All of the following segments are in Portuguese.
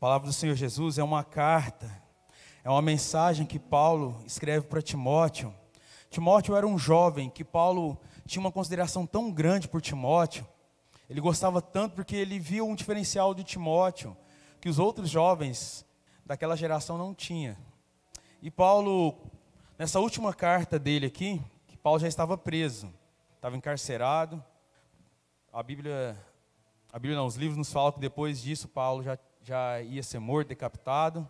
palavra do Senhor Jesus é uma carta, é uma mensagem que Paulo escreve para Timóteo. Timóteo era um jovem que Paulo tinha uma consideração tão grande por Timóteo. Ele gostava tanto porque ele via um diferencial de Timóteo que os outros jovens daquela geração não tinham. E Paulo, nessa última carta dele aqui, que Paulo já estava preso, estava encarcerado. A Bíblia, a Bíblia não, os livros nos falam que depois disso Paulo já já ia ser morto, decapitado.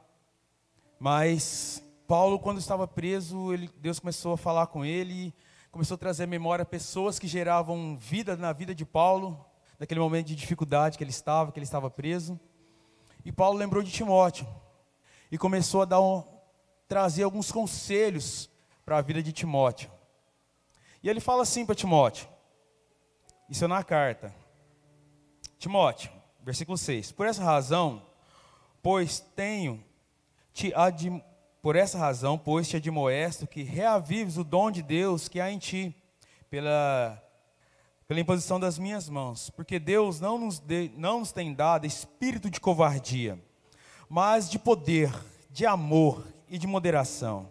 Mas Paulo, quando estava preso, ele, Deus começou a falar com ele, começou a trazer à memória pessoas que geravam vida na vida de Paulo, naquele momento de dificuldade que ele estava, que ele estava preso. E Paulo lembrou de Timóteo e começou a dar um, trazer alguns conselhos para a vida de Timóteo. E ele fala assim para Timóteo, isso é na carta: Timóteo, versículo 6: Por essa razão, pois tenho te adim... por essa razão, pois te admoesto que reavives o dom de Deus que há em ti, pela pela imposição das minhas mãos, porque Deus não nos, de, não nos tem dado espírito de covardia, mas de poder, de amor e de moderação.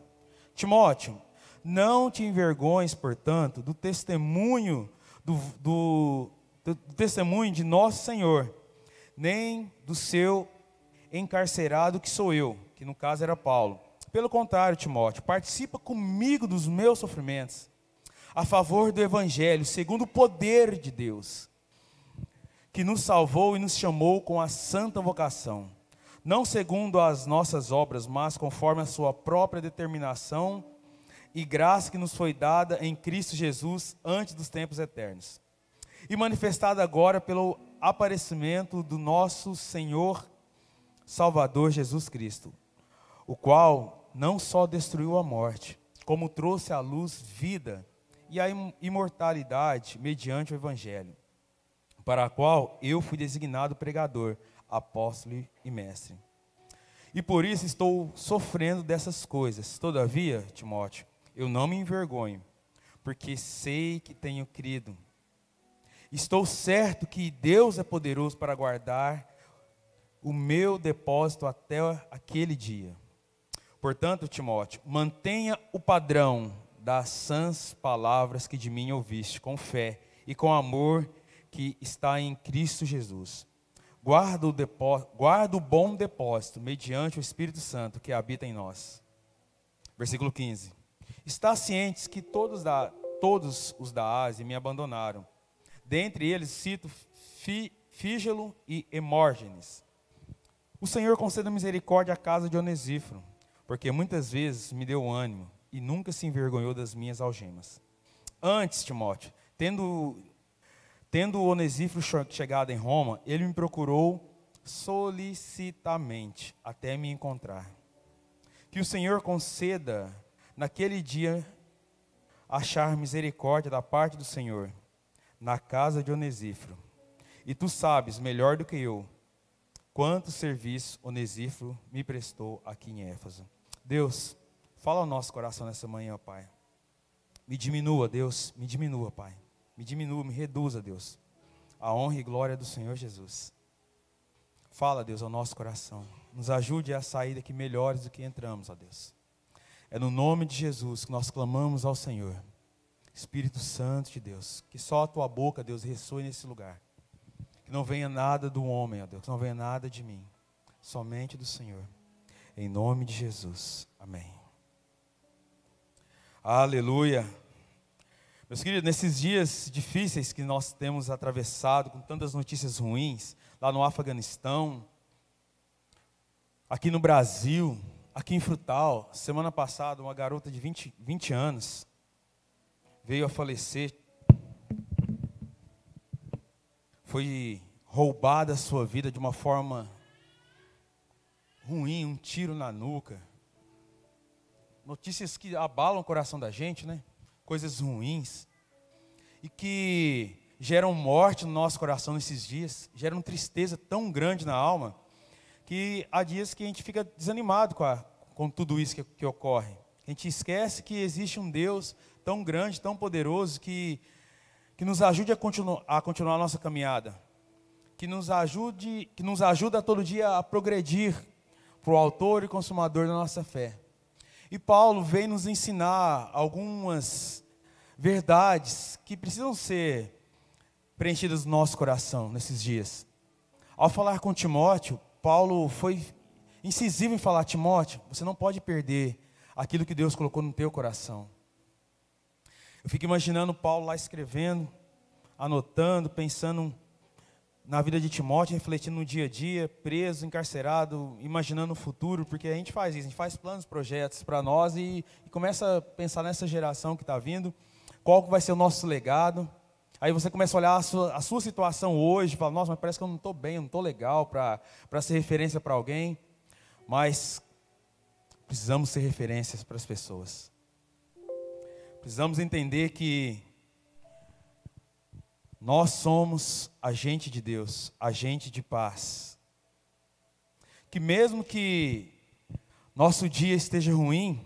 Timóteo, não te envergonhes, portanto, do testemunho do, do, do testemunho de nosso Senhor, nem do seu encarcerado que sou eu, que no caso era Paulo. Pelo contrário, Timóteo, participa comigo dos meus sofrimentos, a favor do Evangelho, segundo o poder de Deus, que nos salvou e nos chamou com a santa vocação, não segundo as nossas obras, mas conforme a sua própria determinação e graça que nos foi dada em Cristo Jesus antes dos tempos eternos, e manifestada agora pelo aparecimento do nosso Senhor Salvador Jesus Cristo, o qual não só destruiu a morte, como trouxe à luz vida e a imortalidade mediante o Evangelho, para a qual eu fui designado pregador, apóstolo e mestre. E por isso estou sofrendo dessas coisas. Todavia, Timóteo, eu não me envergonho, porque sei que tenho crido Estou certo que Deus é poderoso para guardar o meu depósito até aquele dia. Portanto, Timóteo, mantenha o padrão das sãs palavras que de mim ouviste, com fé e com amor que está em Cristo Jesus. Guarda o, depósito, guarda o bom depósito mediante o Espírito Santo que habita em nós. Versículo 15. Está cientes que todos, da, todos os da Ásia me abandonaram Dentre eles cito Fígelo e Hemórgenes. O Senhor conceda misericórdia à casa de Onesíforo, porque muitas vezes me deu ânimo e nunca se envergonhou das minhas algemas. Antes, Timóteo, tendo, tendo Onesíforo chegado em Roma, ele me procurou solicitamente até me encontrar. Que o Senhor conceda naquele dia achar misericórdia da parte do Senhor na casa de Onesíforo. E tu sabes melhor do que eu quanto serviço Onesíforo me prestou aqui em Éfeso. Deus, fala ao nosso coração nessa manhã, Pai. Me diminua, Deus, me diminua, Pai. Me diminua, me reduza, Deus. A honra e glória do Senhor Jesus. Fala, Deus, ao nosso coração. Nos ajude a sair daqui melhores do que entramos, ó Deus. É no nome de Jesus que nós clamamos ao Senhor. Espírito Santo de Deus, que só a tua boca, Deus, ressoe nesse lugar. Que não venha nada do homem, ó Deus, que não venha nada de mim, somente do Senhor. Em nome de Jesus. Amém. Aleluia. Meus queridos, nesses dias difíceis que nós temos atravessado, com tantas notícias ruins, lá no Afeganistão, aqui no Brasil, aqui em Frutal, semana passada, uma garota de 20, 20 anos, veio a falecer, foi roubada a sua vida de uma forma ruim, um tiro na nuca. Notícias que abalam o coração da gente, né? Coisas ruins. E que geram morte no nosso coração nesses dias, geram tristeza tão grande na alma, que há dias que a gente fica desanimado com, a, com tudo isso que, que ocorre. A gente esquece que existe um Deus tão grande, tão poderoso, que, que nos ajude a, continu, a continuar a nossa caminhada. que nos ajude, que nos ajuda todo dia a progredir para o autor e consumador da nossa fé. E Paulo vem nos ensinar algumas verdades que precisam ser preenchidas no nosso coração nesses dias. Ao falar com Timóteo, Paulo foi incisivo em falar: Timóteo, você não pode perder aquilo que Deus colocou no teu coração. Eu fico imaginando Paulo lá escrevendo, anotando, pensando na vida de Timóteo, refletindo no dia a dia, preso, encarcerado, imaginando o futuro, porque a gente faz isso, a gente faz planos, projetos para nós e, e, começa a pensar nessa geração que está vindo, qual vai ser o nosso legado. Aí você começa a olhar a sua, a sua situação hoje, fala, nossa, mas parece que eu não estou bem, eu não estou legal para ser referência para alguém. Mas precisamos ser referências para as pessoas. Precisamos entender que nós somos agente de Deus, agente de paz. Que mesmo que nosso dia esteja ruim,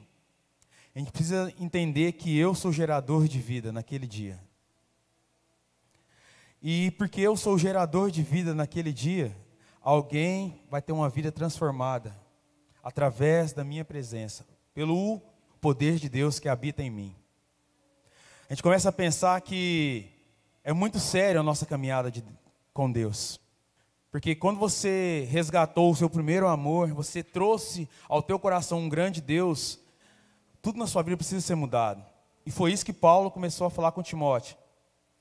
a gente precisa entender que eu sou gerador de vida naquele dia. E porque eu sou gerador de vida naquele dia, alguém vai ter uma vida transformada através da minha presença, pelo poder de Deus que habita em mim. A gente começa a pensar que é muito sério a nossa caminhada de, com Deus. Porque quando você resgatou o seu primeiro amor, você trouxe ao teu coração um grande Deus, tudo na sua vida precisa ser mudado. E foi isso que Paulo começou a falar com Timóteo.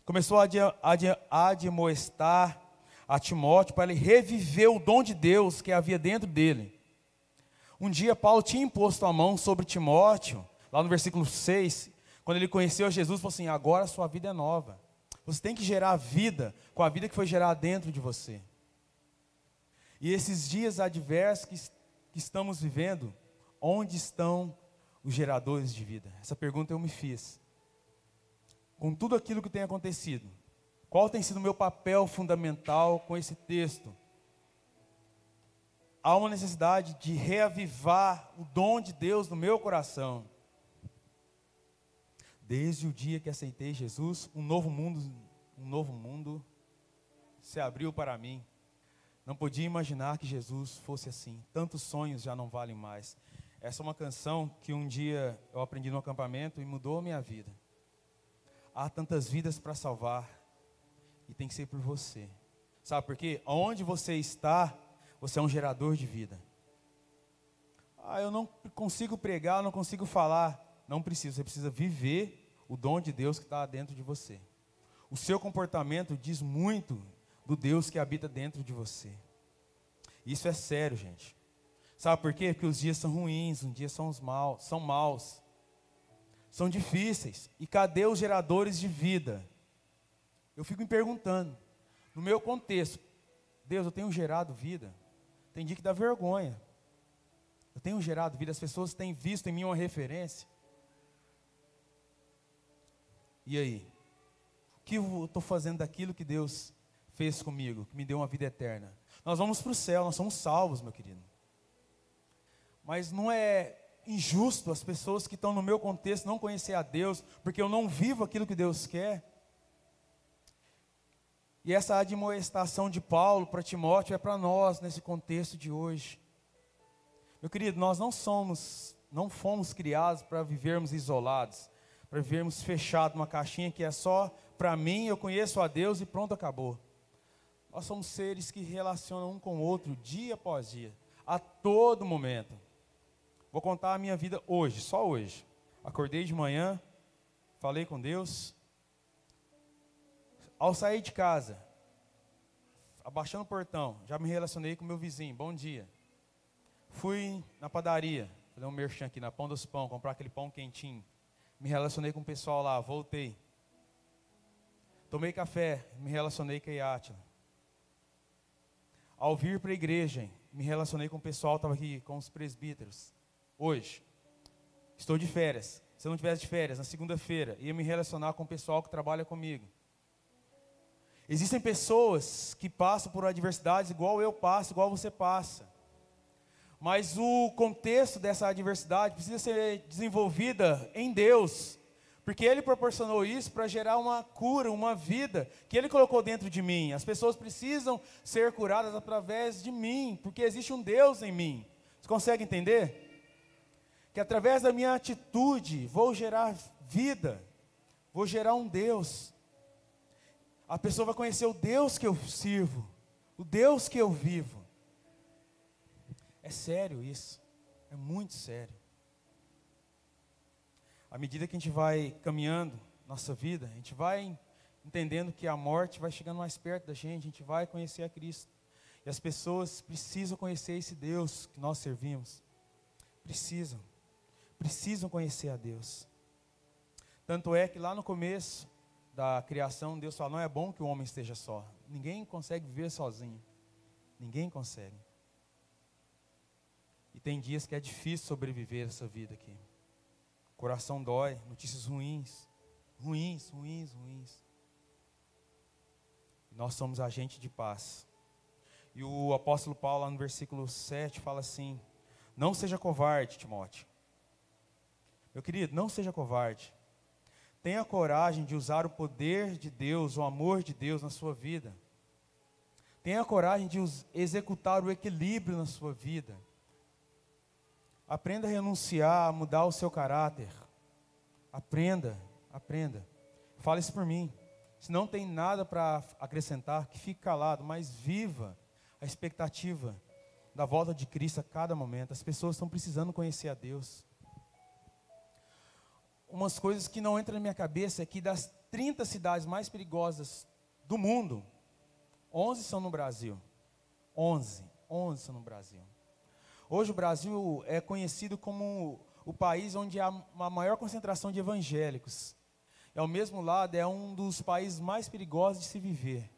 Começou a admoestar a Timóteo para ele reviver o dom de Deus que havia dentro dele. Um dia Paulo tinha imposto a mão sobre Timóteo, lá no versículo 6, quando ele conheceu Jesus, falou assim: agora a sua vida é nova. Você tem que gerar vida com a vida que foi gerada dentro de você. E esses dias adversos que, que estamos vivendo, onde estão os geradores de vida? Essa pergunta eu me fiz. Com tudo aquilo que tem acontecido, qual tem sido o meu papel fundamental com esse texto? Há uma necessidade de reavivar o dom de Deus no meu coração. Desde o dia que aceitei Jesus, um novo mundo, um novo mundo se abriu para mim. Não podia imaginar que Jesus fosse assim. Tantos sonhos já não valem mais. Essa é uma canção que um dia eu aprendi no acampamento e mudou a minha vida. Há tantas vidas para salvar e tem que ser por você. Sabe por quê? Onde você está, você é um gerador de vida. Ah, eu não consigo pregar, não consigo falar. Não precisa, você precisa viver o dom de Deus que está dentro de você. O seu comportamento diz muito do Deus que habita dentro de você. Isso é sério, gente. Sabe por quê? Porque os dias são ruins, os dias são os maus, são maus. São difíceis. E cadê os geradores de vida? Eu fico me perguntando, no meu contexto, Deus, eu tenho gerado vida. Tem dia que dá vergonha. Eu tenho gerado vida, as pessoas têm visto em mim uma referência. E aí? O que eu estou fazendo daquilo que Deus fez comigo, que me deu uma vida eterna? Nós vamos para o céu, nós somos salvos, meu querido. Mas não é injusto as pessoas que estão no meu contexto não conhecer a Deus, porque eu não vivo aquilo que Deus quer. E essa admoestação de Paulo para Timóteo é para nós nesse contexto de hoje. Meu querido, nós não somos, não fomos criados para vivermos isolados para vivermos fechados numa caixinha que é só para mim, eu conheço a Deus e pronto, acabou. Nós somos seres que relacionam um com o outro dia após dia, a todo momento. Vou contar a minha vida hoje, só hoje. Acordei de manhã, falei com Deus. Ao sair de casa, abaixando o portão, já me relacionei com meu vizinho, bom dia. Fui na padaria, fazer um merchan aqui na Pão dos Pão, comprar aquele pão quentinho. Me relacionei com o pessoal lá, voltei. Tomei café, me relacionei com a Iátila. Ao vir para a igreja, me relacionei com o pessoal, estava aqui com os presbíteros. Hoje, estou de férias. Se eu não tivesse de férias, na segunda-feira, ia me relacionar com o pessoal que trabalha comigo. Existem pessoas que passam por adversidades igual eu passo, igual você passa. Mas o contexto dessa adversidade precisa ser desenvolvida em Deus, Porque Ele proporcionou isso para gerar uma cura, uma vida que Ele colocou dentro de mim. As pessoas precisam ser curadas através de mim, porque existe um Deus em mim. Você consegue entender? Que através da minha atitude vou gerar vida, vou gerar um Deus. A pessoa vai conhecer o Deus que eu sirvo, o Deus que eu vivo. É sério isso, é muito sério à medida que a gente vai caminhando nossa vida, a gente vai entendendo que a morte vai chegando mais perto da gente, a gente vai conhecer a Cristo. E as pessoas precisam conhecer esse Deus que nós servimos. Precisam. Precisam conhecer a Deus. Tanto é que lá no começo da criação, Deus fala: não é bom que o homem esteja só. Ninguém consegue viver sozinho. Ninguém consegue. E tem dias que é difícil sobreviver essa vida aqui coração dói, notícias ruins, ruins, ruins, ruins. Nós somos agente de paz. E o apóstolo Paulo, lá no versículo 7, fala assim: Não seja covarde, Timóteo. Meu querido, não seja covarde. Tenha coragem de usar o poder de Deus, o amor de Deus na sua vida. Tenha coragem de executar o equilíbrio na sua vida. Aprenda a renunciar, a mudar o seu caráter. Aprenda, aprenda. Fale isso por mim. Se não tem nada para acrescentar, que fique calado, mas viva a expectativa da volta de Cristo a cada momento. As pessoas estão precisando conhecer a Deus. Umas coisas que não entram na minha cabeça é que das 30 cidades mais perigosas do mundo, 11 são no Brasil. 11, 11 são no Brasil. Hoje o Brasil é conhecido como o país onde há uma maior concentração de evangélicos. E ao mesmo lado é um dos países mais perigosos de se viver.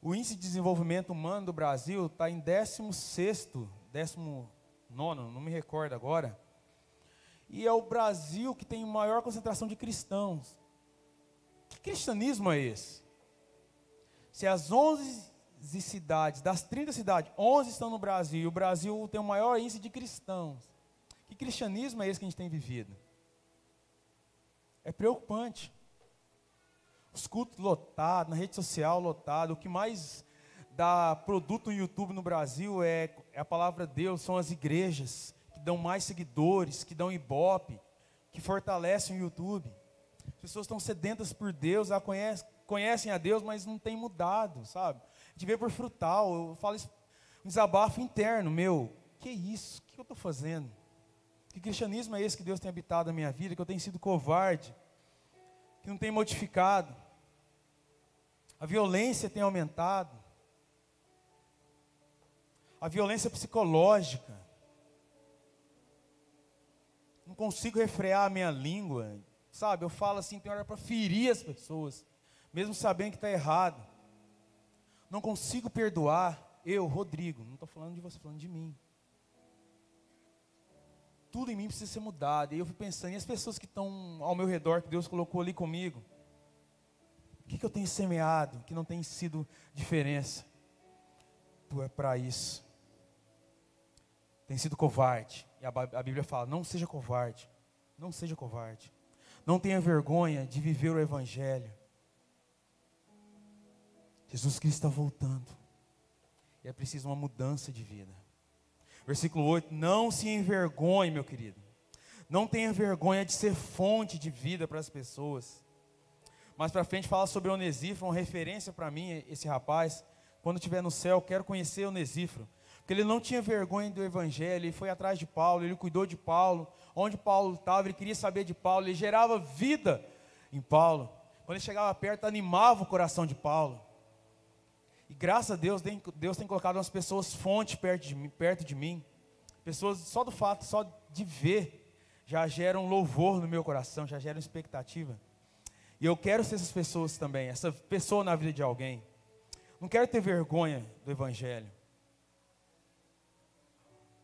O índice de desenvolvimento humano do Brasil está em 16 19 não me recordo agora. E é o Brasil que tem maior concentração de cristãos. Que cristianismo é esse? Se as 11 cidades, das 30 cidades, 11 estão no Brasil, e o Brasil tem o maior índice de cristãos. Que cristianismo é esse que a gente tem vivido? É preocupante. Os cultos lotados, na rede social lotado, o que mais dá produto no YouTube no Brasil é, é a palavra de Deus, são as igrejas dão mais seguidores, que dão ibope, que fortalecem o YouTube. As pessoas estão sedentas por Deus, elas conhecem, conhecem a Deus, mas não têm mudado, sabe? de ver por frutal. Eu falo isso, um desabafo interno meu. Que isso? O que eu estou fazendo? Que cristianismo é esse que Deus tem habitado na minha vida? Que eu tenho sido covarde? Que não tem modificado? A violência tem aumentado? A violência psicológica? Consigo refrear a minha língua, sabe? Eu falo assim, tem hora para ferir as pessoas, mesmo sabendo que está errado não consigo perdoar, eu, Rodrigo, não estou falando de você, falando de mim. Tudo em mim precisa ser mudado. E eu fui pensando, e as pessoas que estão ao meu redor, que Deus colocou ali comigo? O que, que eu tenho semeado que não tem sido diferença? É para isso. Tem sido covarde. E a, Bíblia fala: não seja covarde. Não seja covarde. Não tenha vergonha de viver o Evangelho. Jesus Cristo está voltando. E é preciso uma mudança de vida. Versículo 8: Não se envergonhe, meu querido. Não tenha vergonha de ser fonte de vida para as pessoas. Mais para frente fala sobre Onesíforo, uma referência para mim, esse rapaz. Quando estiver no céu, quero conhecer Onesíforo. Porque ele não tinha vergonha do evangelho, ele foi atrás de Paulo, ele cuidou de Paulo. Onde Paulo estava, ele queria saber de Paulo, ele gerava vida em Paulo. Quando ele chegava perto, animava o coração de Paulo. E graças a Deus, Deus tem colocado umas pessoas fonte perto de mim, perto de mim. Pessoas só do fato, só de ver, já geram louvor no meu coração, já geram expectativa. E eu quero ser essas pessoas também, essa pessoa na vida de alguém. Não quero ter vergonha do Evangelho.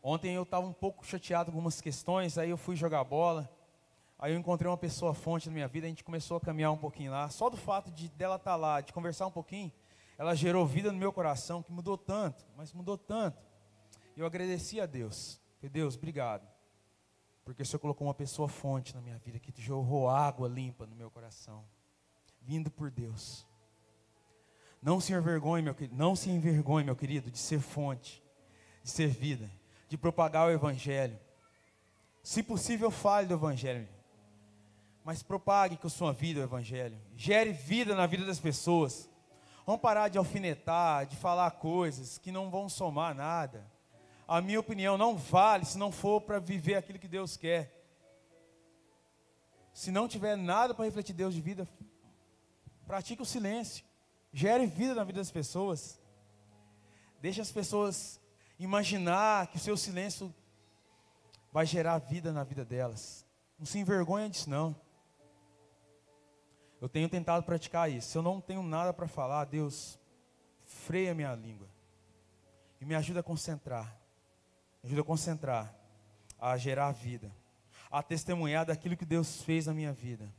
Ontem eu estava um pouco chateado com algumas questões, aí eu fui jogar bola. Aí eu encontrei uma pessoa fonte na minha vida, a gente começou a caminhar um pouquinho lá. Só do fato de dela estar tá lá, de conversar um pouquinho, ela gerou vida no meu coração, que mudou tanto, mas mudou tanto. Eu agradeci a Deus. Falei, Deus, obrigado. Porque o Senhor colocou uma pessoa fonte na minha vida, que jorrou água limpa no meu coração, vindo por Deus. Não se envergonhe, meu querido, não se envergonhe, meu querido, de ser fonte, de ser vida, de propagar o Evangelho. Se possível, fale do Evangelho. Mas propague com sua vida o Evangelho. Gere vida na vida das pessoas. Vamos parar de alfinetar, de falar coisas que não vão somar nada. A minha opinião não vale se não for para viver aquilo que Deus quer. Se não tiver nada para refletir Deus de vida, pratique o silêncio. Gere vida na vida das pessoas. Deixe as pessoas imaginar que seu silêncio vai gerar vida na vida delas. Não se envergonha disso, não. Eu tenho tentado praticar isso. Se eu não tenho nada para falar, Deus, freia minha língua. E me ajuda a concentrar. Me ajuda a concentrar. A gerar vida. A testemunhar daquilo que Deus fez na minha vida.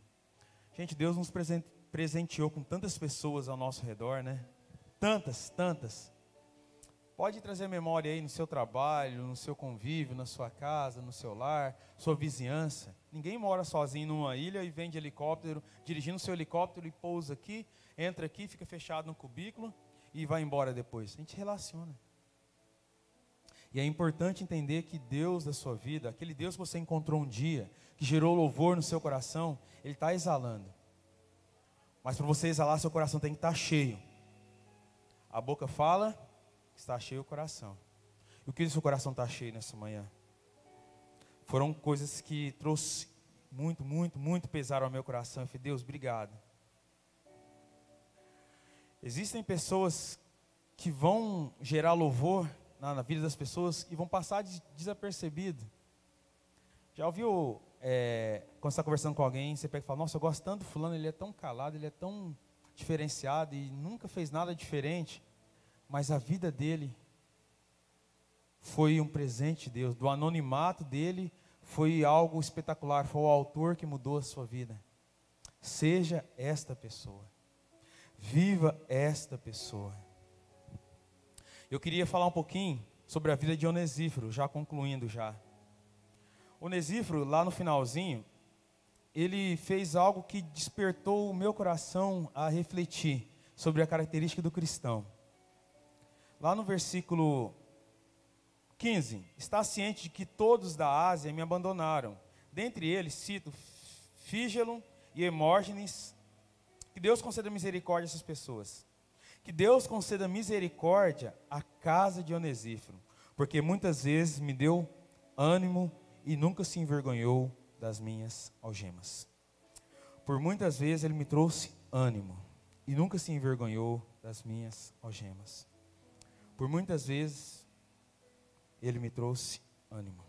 Gente, Deus nos presente, presenteou com tantas pessoas ao nosso redor, né? Tantas, tantas. Pode trazer memória aí no seu trabalho, no seu convívio, na sua casa, no seu lar, sua vizinhança. Ninguém mora sozinho numa ilha e vem de helicóptero, dirigindo seu helicóptero e pousa aqui, entra aqui, fica fechado no cubículo e vai embora depois. A gente relaciona. E é importante entender que Deus da sua vida, aquele Deus que você encontrou um dia, que gerou louvor no seu coração, Ele está exalando. Mas para você exalar, seu coração tem que estar tá cheio. A boca fala, está cheio o coração. E o que o seu coração está cheio nessa manhã? Foram coisas que trouxe muito, muito, muito pesaram ao meu coração. Eu falei, Deus, obrigado. Existem pessoas que vão gerar louvor na, na vida das pessoas e vão passar desapercebido. Já ouviu é, quando você está conversando com alguém, você pega e fala, nossa, eu gosto tanto do fulano, ele é tão calado, ele é tão diferenciado e nunca fez nada diferente, mas a vida dele foi um presente de Deus, do anonimato dele foi algo espetacular, foi o autor que mudou a sua vida. Seja esta pessoa, viva esta pessoa. Eu queria falar um pouquinho sobre a vida de Onesífero, já concluindo já. Onesíforo, lá no finalzinho, ele fez algo que despertou o meu coração a refletir sobre a característica do cristão. Lá no versículo 15: Está ciente de que todos da Ásia me abandonaram. Dentre eles, cito Fígelo e Hemógenes. Que Deus conceda misericórdia a essas pessoas. Que Deus conceda misericórdia à casa de Onesíforo, porque muitas vezes me deu ânimo e nunca se envergonhou das minhas algemas. Por muitas vezes ele me trouxe ânimo e nunca se envergonhou das minhas algemas. Por muitas vezes ele me trouxe ânimo.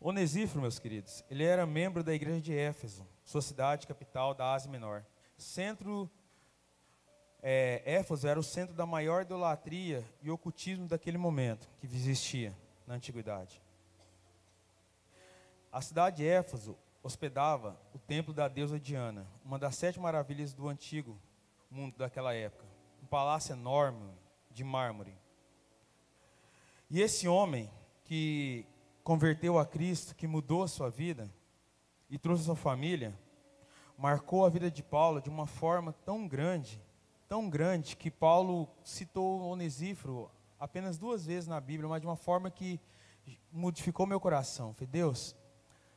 Onesíforo, meus queridos, ele era membro da igreja de Éfeso, sua cidade capital da Ásia Menor. Centro é, Éfeso era o centro da maior idolatria e ocultismo daquele momento que existia na antiguidade. A cidade de Éfaso hospedava o templo da deusa Diana, uma das sete maravilhas do antigo mundo daquela época. Um palácio enorme de mármore. E esse homem que converteu a Cristo, que mudou a sua vida e trouxe a sua família, marcou a vida de Paulo de uma forma tão grande, tão grande, que Paulo citou Onesíforo apenas duas vezes na Bíblia, mas de uma forma que modificou meu coração. Falei, Deus,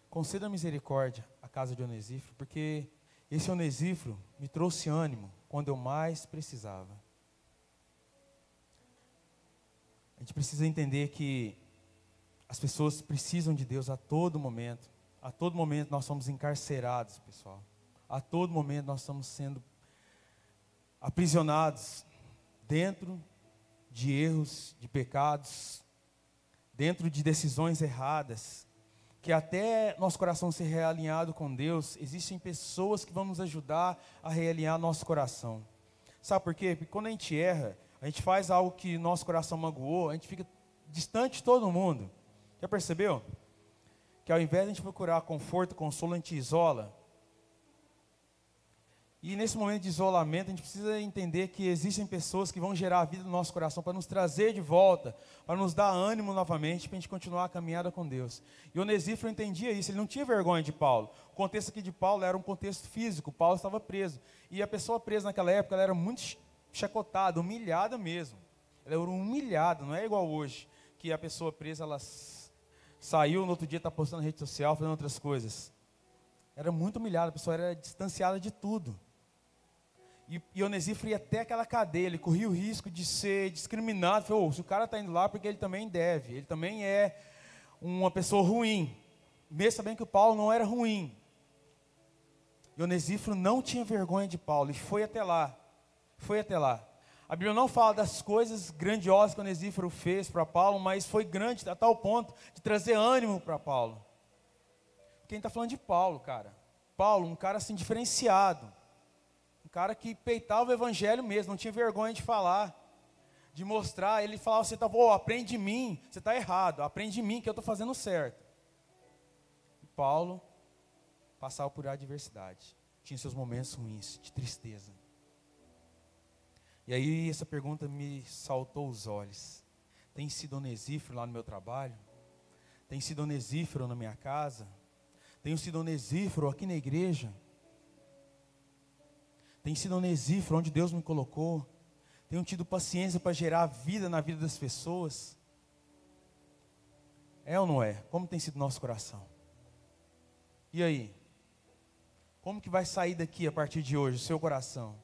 conceda misericórdia à casa de Onesíforo, porque esse Onesíforo me trouxe ânimo quando eu mais precisava. A gente precisa entender que as pessoas precisam de Deus a todo momento. A todo momento nós somos encarcerados, pessoal. A todo momento nós estamos sendo aprisionados dentro de erros, de pecados, dentro de decisões erradas, que até nosso coração ser realinhado com Deus, existem pessoas que vão nos ajudar a realinhar nosso coração. Sabe por quê? Porque quando a gente erra, a gente faz algo que nosso coração magoou, a gente fica distante de todo mundo. Já percebeu? Que ao invés de a gente procurar conforto, consolo, a gente isola. E nesse momento de isolamento, a gente precisa entender que existem pessoas que vão gerar a vida no nosso coração para nos trazer de volta, para nos dar ânimo novamente, para a gente continuar a caminhada com Deus. E Onesíforo entendia isso, ele não tinha vergonha de Paulo. O contexto aqui de Paulo era um contexto físico, Paulo estava preso. E a pessoa presa naquela época, era muito chacotada, humilhada mesmo. Ela era humilhada, não é igual hoje, que a pessoa presa, ela saiu, no outro dia está postando na rede social, fazendo outras coisas. Era muito humilhada, a pessoa era distanciada de tudo. E, Onesíforo ia até aquela cadeia, ele corria o risco de ser discriminado. Falou, oh, se o cara está indo lá, porque ele também deve, ele também é uma pessoa ruim. Mesmo sabendo que o Paulo não era ruim. Onesíforo não tinha vergonha de Paulo e foi até lá. Foi até lá. A Bíblia não fala das coisas grandiosas que Onesíforo fez para Paulo, mas foi grande a tal ponto de trazer ânimo para Paulo. Quem está falando de Paulo, cara? Paulo, um cara assim diferenciado cara que peitava o evangelho mesmo, não tinha vergonha de falar, de mostrar. Ele falava: Você está, oh, aprende de mim, você está errado, aprende de mim que eu estou fazendo certo. E Paulo passava por adversidade, tinha seus momentos ruins, de tristeza. E aí essa pergunta me saltou os olhos. Tem sido onesífero lá no meu trabalho? Tem sido onesífero na minha casa? Tenho sido onesífero aqui na igreja? Tenho sido onesífero onde Deus me colocou. Tenho tido paciência para gerar vida na vida das pessoas. É ou não é? Como tem sido nosso coração? E aí? Como que vai sair daqui a partir de hoje o seu coração?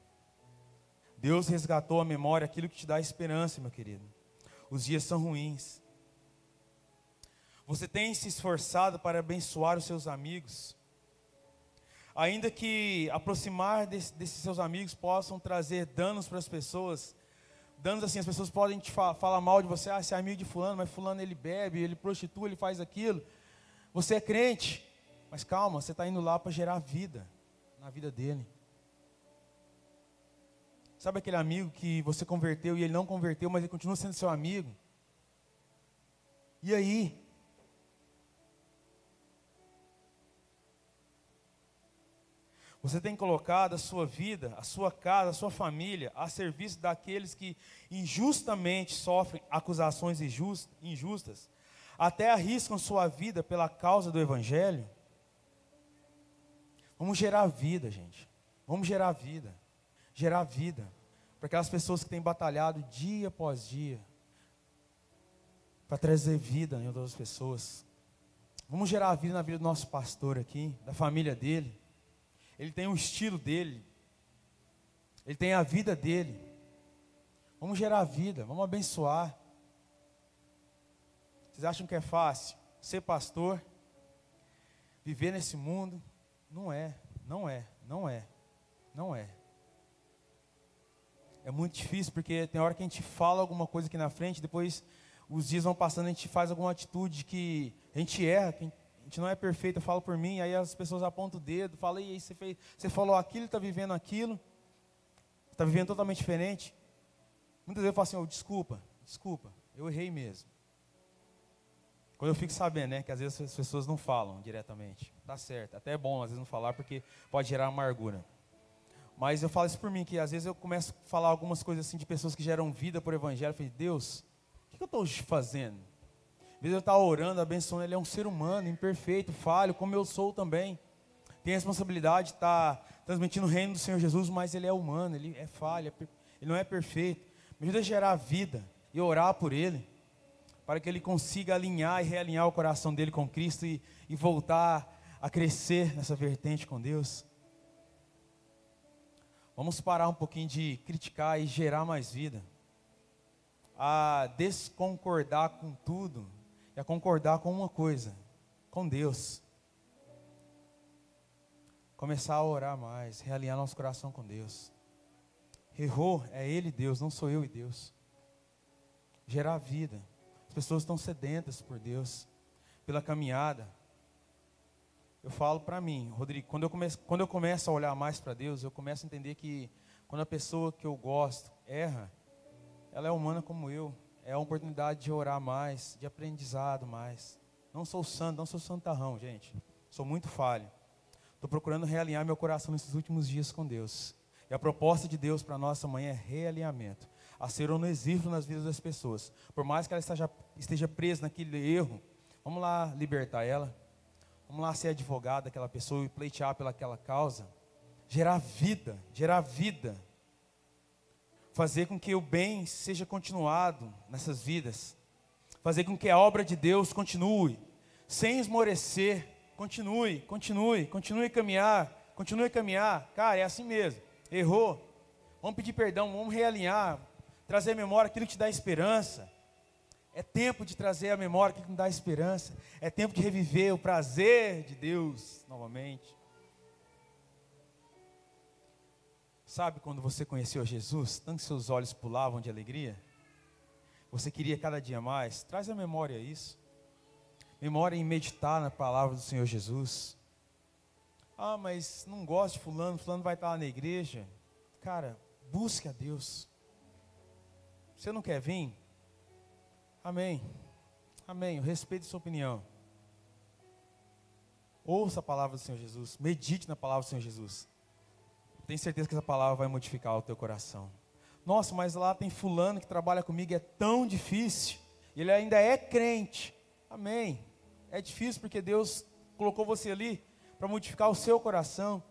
Deus resgatou a memória aquilo que te dá esperança, meu querido. Os dias são ruins. Você tem se esforçado para abençoar os seus amigos. Ainda que aproximar desse, desses seus amigos possam trazer danos para as pessoas, danos assim, as pessoas podem te fa falar mal de você, ah, você é amigo de fulano, mas fulano ele bebe, ele prostitui, ele faz aquilo. Você é crente, mas calma, você está indo lá para gerar vida na vida dele. Sabe aquele amigo que você converteu e ele não converteu, mas ele continua sendo seu amigo? E aí? Você tem colocado a sua vida, a sua casa, a sua família a serviço daqueles que injustamente sofrem acusações injustas, até arriscam sua vida pela causa do Evangelho? Vamos gerar vida, gente. Vamos gerar vida. Gerar vida. Para aquelas pessoas que têm batalhado dia após dia. Para trazer vida em outras pessoas. Vamos gerar vida na vida do nosso pastor aqui, da família dele ele tem o estilo dele, ele tem a vida dele. Vamos gerar vida, vamos abençoar. Vocês acham que é fácil ser pastor, viver nesse mundo? Não é, não é, não é, não é. É muito difícil porque tem hora que a gente fala alguma coisa aqui na frente, depois os dias vão passando, a gente faz alguma atitude que a gente erra, que a gente não é perfeito, eu falo por mim, aí as pessoas apontam o dedo, falam, e aí você, fez, você falou aquilo, está vivendo aquilo, está vivendo totalmente diferente. Muitas vezes eu falo assim, oh, desculpa, desculpa, eu errei mesmo. Quando eu fico sabendo, né, que às vezes as pessoas não falam diretamente. Tá certo, até é bom às vezes não falar, porque pode gerar amargura. Mas eu falo isso por mim, que às vezes eu começo a falar algumas coisas assim de pessoas que geram vida por evangelho. Eu falei, Deus, o que eu estou fazendo? vezes eu estar orando, abençoando, ele é um ser humano, imperfeito, falho, como eu sou também. Tem a responsabilidade de estar transmitindo o reino do Senhor Jesus, mas ele é humano, ele é falha, ele não é perfeito. Me ajuda a gerar vida e orar por ele, para que ele consiga alinhar e realinhar o coração dele com Cristo e, e voltar a crescer nessa vertente com Deus. Vamos parar um pouquinho de criticar e gerar mais vida. A desconcordar com tudo é concordar com uma coisa, com Deus. Começar a orar mais, realinhar nosso coração com Deus. Errou, é Ele Deus, não sou eu e Deus. Gerar vida. As pessoas estão sedentas por Deus, pela caminhada. Eu falo para mim, Rodrigo, quando eu, começo, quando eu começo a olhar mais para Deus, eu começo a entender que quando a pessoa que eu gosto erra, ela é humana como eu é a oportunidade de orar mais, de aprendizado mais. Não sou santo, não sou santarrão, gente. Sou muito falho. Estou procurando realinhar meu coração nesses últimos dias com Deus. E a proposta de Deus para nós amanhã é realinhamento. A ser existe nas vidas das pessoas. Por mais que ela esteja, esteja presa naquele erro, vamos lá libertar ela. Vamos lá ser advogado daquela pessoa e pleitear pelaquela causa. Gerar vida, gerar vida. Fazer com que o bem seja continuado nessas vidas. Fazer com que a obra de Deus continue, sem esmorecer. Continue, continue, continue a caminhar, continue a caminhar. Cara, é assim mesmo. Errou. Vamos pedir perdão, vamos realinhar, trazer à memória aquilo que te dá esperança. É tempo de trazer à memória que nos dá esperança. É tempo de reviver o prazer de Deus novamente. Sabe quando você conheceu Jesus, tanto seus olhos pulavam de alegria? Você queria cada dia mais? Traz à memória isso. Memória em meditar na palavra do Senhor Jesus. Ah, mas não gosto de fulano, fulano vai estar lá na igreja. Cara, busque a Deus. Você não quer vir? Amém. Amém. Eu respeito sua opinião. Ouça a palavra do Senhor Jesus. Medite na palavra do Senhor Jesus. Tenho certeza que essa palavra vai modificar o teu coração. Nossa, mas lá tem fulano que trabalha comigo, é tão difícil. Ele ainda é crente. Amém. É difícil porque Deus colocou você ali para modificar o seu coração.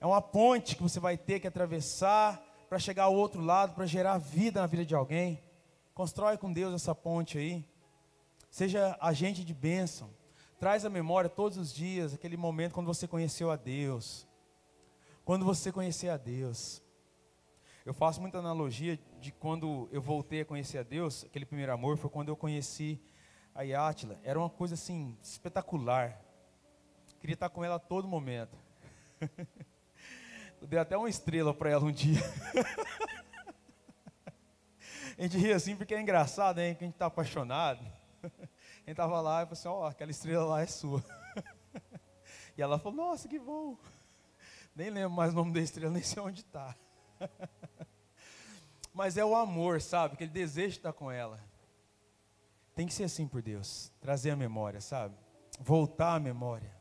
É uma ponte que você vai ter que atravessar para chegar ao outro lado, para gerar vida na vida de alguém. Constrói com Deus essa ponte aí. Seja agente de bênção. Traz à memória todos os dias aquele momento quando você conheceu a Deus. Quando você conhecer a Deus. Eu faço muita analogia de quando eu voltei a conhecer a Deus, aquele primeiro amor foi quando eu conheci a Yátila. Era uma coisa assim espetacular. Queria estar com ela a todo momento. eu dei até uma estrela para ela um dia. A gente ri assim porque é engraçado, hein? Que a gente está apaixonado. A gente estava lá e falou assim: Ó, oh, aquela estrela lá é sua. E ela falou: Nossa, que bom. Nem lembro mais o nome da estrela, nem sei onde está. Mas é o amor, sabe? Aquele desejo de estar com ela. Tem que ser assim por Deus. Trazer a memória, sabe? Voltar à memória.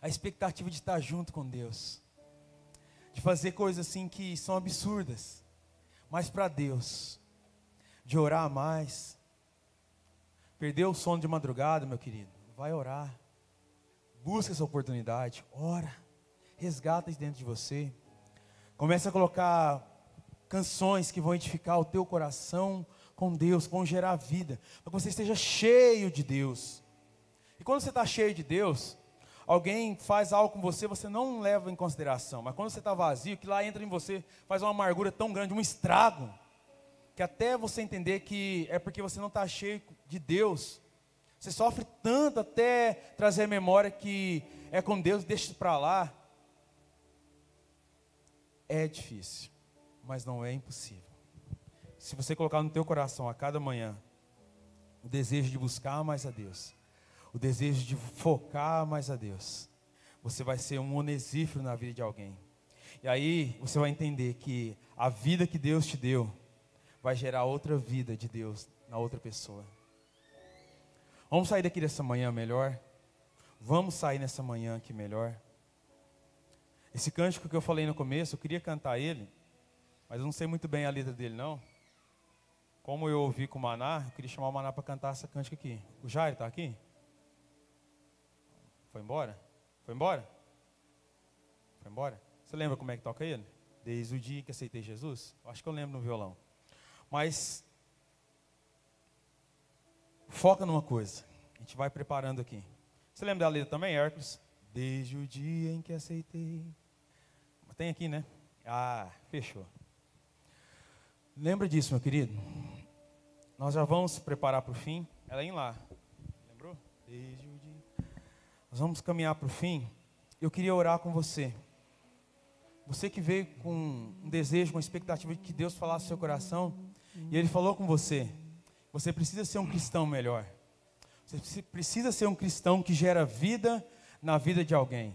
A expectativa de estar junto com Deus. De fazer coisas assim que são absurdas mas para Deus, de orar mais. Perdeu o sono de madrugada, meu querido? Vai orar. Busca essa oportunidade. Ora. Resgata isso dentro de você. Comece a colocar canções que vão edificar o teu coração com Deus, vão gerar vida, para que você esteja cheio de Deus. E quando você está cheio de Deus, alguém faz algo com você, você não leva em consideração. Mas quando você está vazio, que lá entra em você, faz uma amargura tão grande, um estrago, que até você entender que é porque você não está cheio de Deus, você sofre tanto até trazer a memória que é com Deus, deixa para lá. É difícil, mas não é impossível. Se você colocar no teu coração a cada manhã o desejo de buscar mais a Deus, o desejo de focar mais a Deus, você vai ser um onesífero na vida de alguém. E aí você vai entender que a vida que Deus te deu vai gerar outra vida de Deus na outra pessoa. Vamos sair daqui dessa manhã melhor? Vamos sair nessa manhã aqui melhor? Esse cântico que eu falei no começo, eu queria cantar ele, mas eu não sei muito bem a letra dele não. Como eu ouvi com o Maná, eu queria chamar o Maná para cantar essa cântica aqui. O Jair está aqui? Foi embora? Foi embora? Foi embora? Você lembra como é que toca ele? Desde o dia que aceitei Jesus? Acho que eu lembro no violão. Mas foca numa coisa. A gente vai preparando aqui. Você lembra da letra também, Hércules? Desde o dia em que aceitei. Tem aqui, né? Ah, fechou. Lembra disso, meu querido? Nós já vamos preparar para o fim. Ela é em lá. Lembrou? Desde o dia. Nós vamos caminhar para o fim. Eu queria orar com você. Você que veio com um desejo, uma expectativa de que Deus falasse no seu coração, e Ele falou com você. Você precisa ser um cristão melhor. Você precisa ser um cristão que gera vida na vida de alguém.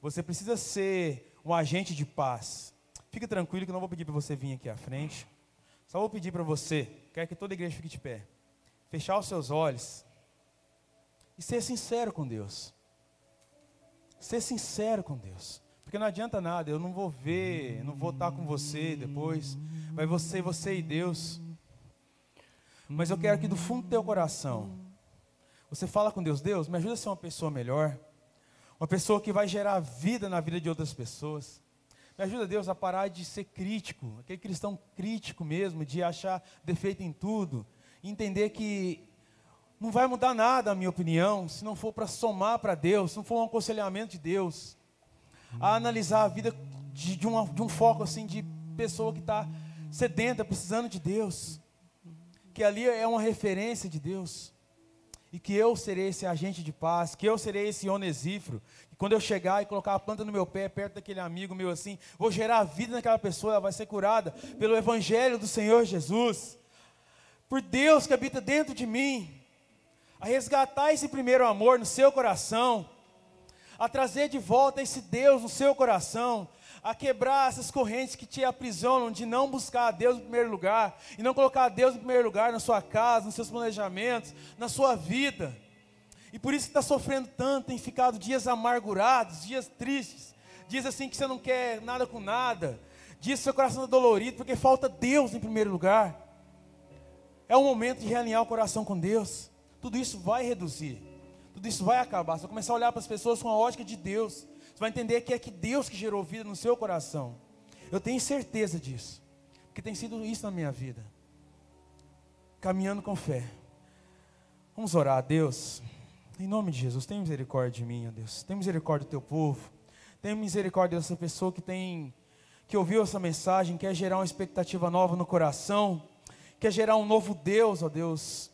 Você precisa ser um agente de paz. Fique tranquilo que eu não vou pedir para você vir aqui à frente. Só vou pedir para você, quero que toda igreja fique de pé. Fechar os seus olhos e ser sincero com Deus. Ser sincero com Deus. Porque não adianta nada, eu não vou ver, não vou estar com você depois. Vai você, você e Deus. Mas eu quero que do fundo do teu coração, você fala com Deus, Deus, me ajuda a ser uma pessoa melhor. Uma pessoa que vai gerar vida na vida de outras pessoas. Me ajuda, Deus, a parar de ser crítico, aquele cristão crítico mesmo, de achar defeito em tudo. Entender que não vai mudar nada a minha opinião, se não for para somar para Deus, se não for um aconselhamento de Deus. A analisar a vida de, de, uma, de um foco assim de pessoa que está sedenta, precisando de Deus. Que ali é uma referência de Deus e que eu serei esse agente de paz, que eu serei esse onesífero, que quando eu chegar e colocar a planta no meu pé, perto daquele amigo meu assim, vou gerar vida naquela pessoa, ela vai ser curada pelo Evangelho do Senhor Jesus, por Deus que habita dentro de mim, a resgatar esse primeiro amor no seu coração, a trazer de volta esse Deus no seu coração, a quebrar essas correntes que te aprisionam de não buscar a Deus em primeiro lugar e não colocar a Deus em primeiro lugar na sua casa, nos seus planejamentos, na sua vida. E por isso que está sofrendo tanto, tem ficado dias amargurados, dias tristes, dias assim que você não quer nada com nada, dias que seu coração está dolorido porque falta Deus em primeiro lugar. É o momento de realinhar o coração com Deus. Tudo isso vai reduzir, tudo isso vai acabar. Você vai começar a olhar para as pessoas com a ótica de Deus. Você vai entender que é que Deus que gerou vida no seu coração. Eu tenho certeza disso. Porque tem sido isso na minha vida. Caminhando com fé. Vamos orar a Deus. Em nome de Jesus, tem misericórdia de mim, ó Deus. Tem misericórdia do teu povo. Tem misericórdia dessa pessoa que tem que ouviu essa mensagem, quer gerar uma expectativa nova no coração, quer gerar um novo Deus, ó Deus.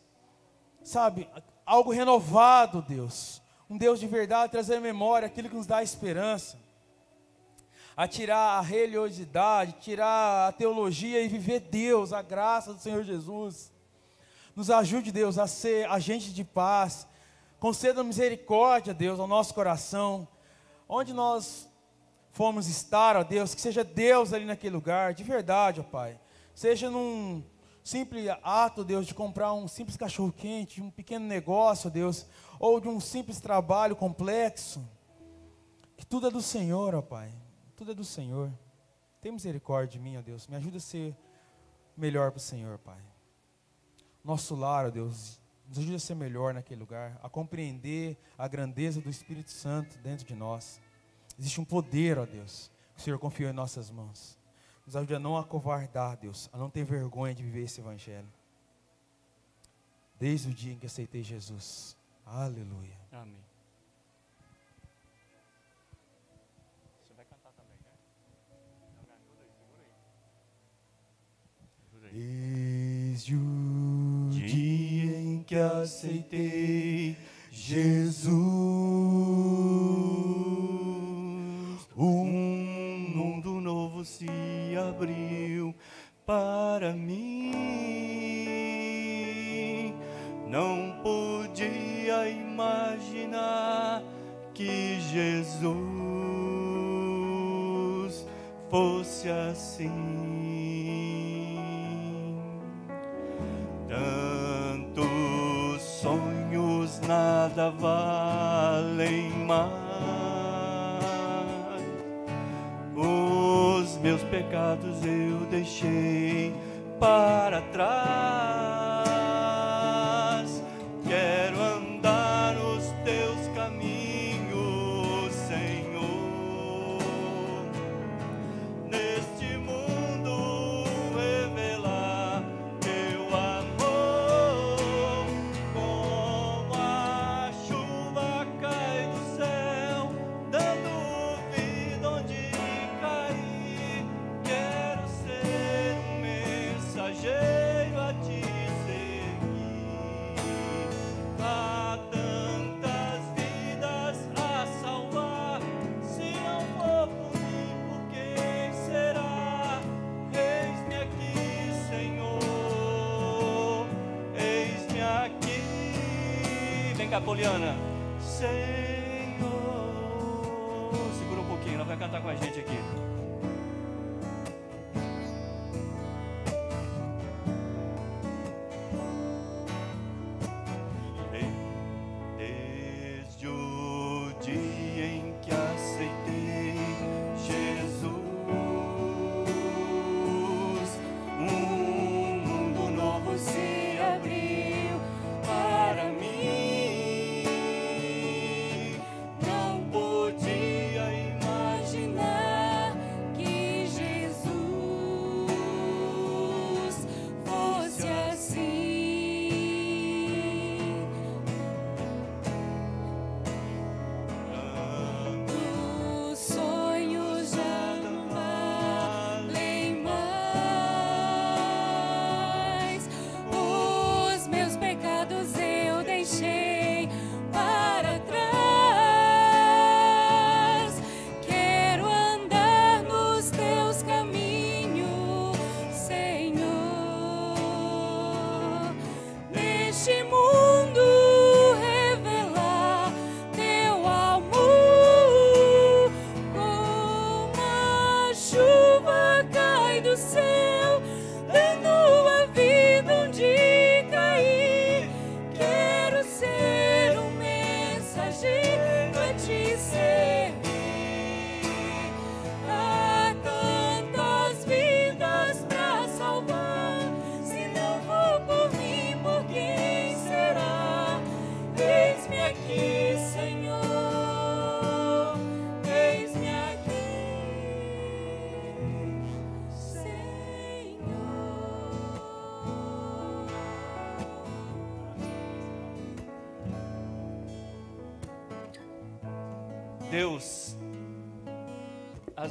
Sabe, algo renovado, Deus um Deus de verdade, trazer à memória aquilo que nos dá esperança, a tirar a religiosidade, tirar a teologia e viver Deus, a graça do Senhor Jesus. Nos ajude, Deus, a ser agentes de paz. Conceda misericórdia, Deus, ao nosso coração. Onde nós formos estar, ó Deus, que seja Deus ali naquele lugar, de verdade, ó Pai. Seja num simples ato, Deus, de comprar um simples cachorro quente, um pequeno negócio, Deus, ou de um simples trabalho complexo. Que tudo é do Senhor, ó Pai. Tudo é do Senhor. Tem misericórdia de mim, ó Deus. Me ajuda a ser melhor para o Senhor, Pai. Nosso lar, ó Deus, nos ajuda a ser melhor naquele lugar, a compreender a grandeza do Espírito Santo dentro de nós. Existe um poder, ó Deus, que o Senhor confiou em nossas mãos. Nos ajude a não acovardar, Deus, a não ter vergonha de viver esse Evangelho. Desde o dia em que aceitei Jesus. Aleluia. Amém. Você vai cantar também, né? Ajuda aí, segura aí. Desde o dia em que aceitei Jesus, se abriu para mim. Não podia imaginar que Jesus fosse assim. Tantos sonhos nada valem mais. Meus pecados eu deixei para trás. Vem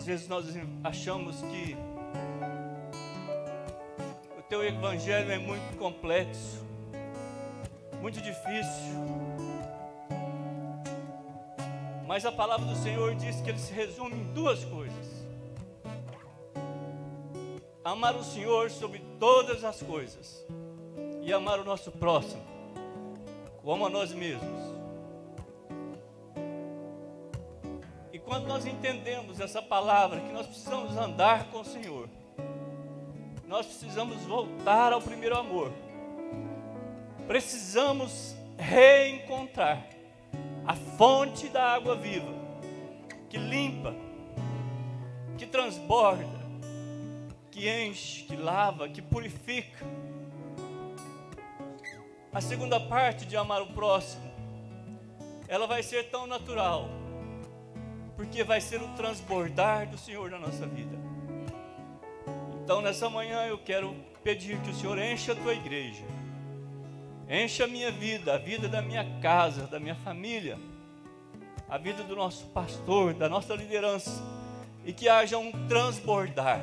às vezes nós achamos que o teu evangelho é muito complexo, muito difícil. Mas a palavra do Senhor diz que ele se resume em duas coisas: amar o Senhor sobre todas as coisas e amar o nosso próximo como a nós mesmos. Quando nós entendemos essa palavra, que nós precisamos andar com o Senhor, nós precisamos voltar ao primeiro amor, precisamos reencontrar a fonte da água viva, que limpa, que transborda, que enche, que lava, que purifica. A segunda parte de amar o próximo, ela vai ser tão natural, porque vai ser o transbordar do Senhor na nossa vida. Então, nessa manhã, eu quero pedir que o Senhor encha a tua igreja, encha a minha vida, a vida da minha casa, da minha família, a vida do nosso pastor, da nossa liderança, e que haja um transbordar.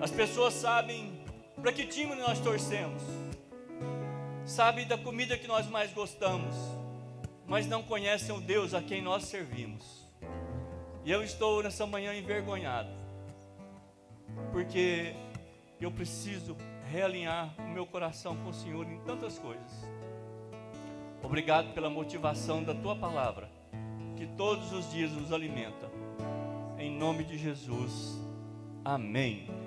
As pessoas sabem para que time nós torcemos, sabem da comida que nós mais gostamos, mas não conhecem o Deus a quem nós servimos. E eu estou nessa manhã envergonhado, porque eu preciso realinhar o meu coração com o Senhor em tantas coisas. Obrigado pela motivação da tua palavra, que todos os dias nos alimenta. Em nome de Jesus. Amém.